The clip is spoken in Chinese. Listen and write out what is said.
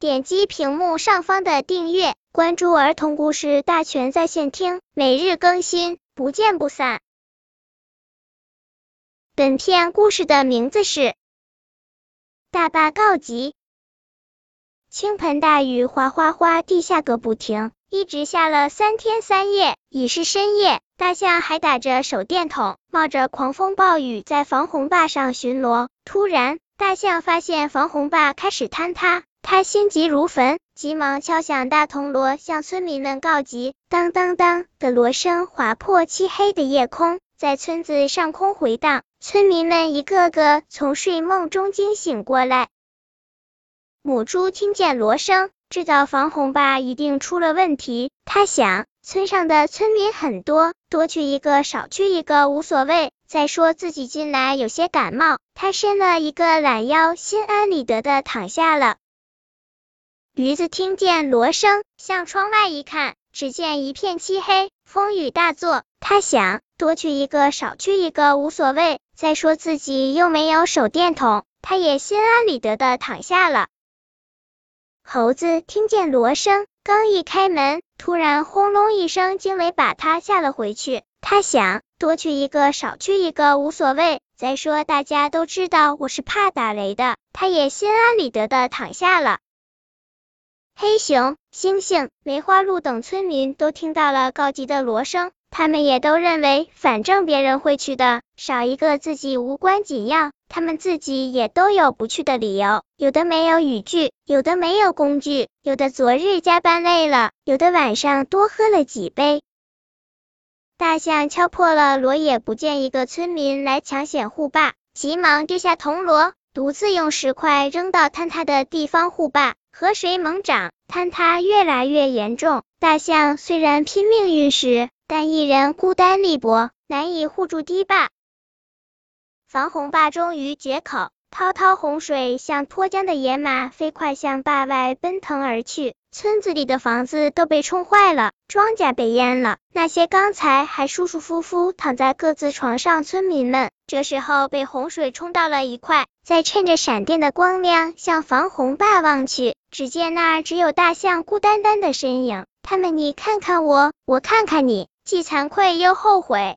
点击屏幕上方的订阅，关注儿童故事大全在线听，每日更新，不见不散。本片故事的名字是《大坝告急》。倾盆大雨哗哗哗地下个不停，一直下了三天三夜。已是深夜，大象还打着手电筒，冒着狂风暴雨在防洪坝上巡逻。突然，大象发现防洪坝开始坍塌，他心急如焚，急忙敲响大铜锣，向村民们告急。当当当的锣声划破漆黑的夜空，在村子上空回荡。村民们一个个从睡梦中惊醒过来。母猪听见锣声，知道防洪坝一定出了问题。他想，村上的村民很多，多去一个少去一个无所谓。再说自己近来有些感冒，他伸了一个懒腰，心安理得的躺下了。驴子听见锣声，向窗外一看，只见一片漆黑，风雨大作。他想，多去一个少去一个无所谓。再说自己又没有手电筒，他也心安理得的躺下了。猴子听见锣声，刚一开门，突然轰隆一声惊雷把他吓了回去。他想，多去一个少去一个无所谓。再说大家都知道我是怕打雷的，他也心安理得的躺下了。黑熊、猩猩、梅花鹿等村民都听到了告急的锣声。他们也都认为，反正别人会去的，少一个自己无关紧要。他们自己也都有不去的理由，有的没有雨具，有的没有工具，有的昨日加班累了，有的晚上多喝了几杯。大象敲破了锣，也不见一个村民来抢险护坝，急忙丢下铜锣，独自用石块扔到坍塌的地方护坝。河水猛涨，坍塌越来越严重。大象虽然拼命运石。但一人孤单力薄，难以护住堤坝。防洪坝终于决口，滔滔洪水像脱缰的野马，飞快向坝外奔腾而去。村子里的房子都被冲坏了，庄稼被淹了。那些刚才还舒舒服服躺在各自床上村民们，这时候被洪水冲到了一块。再趁着闪电的光亮向防洪坝望去，只见那儿只有大象孤单单的身影。他们你看看我，我看看你。既惭愧又后悔。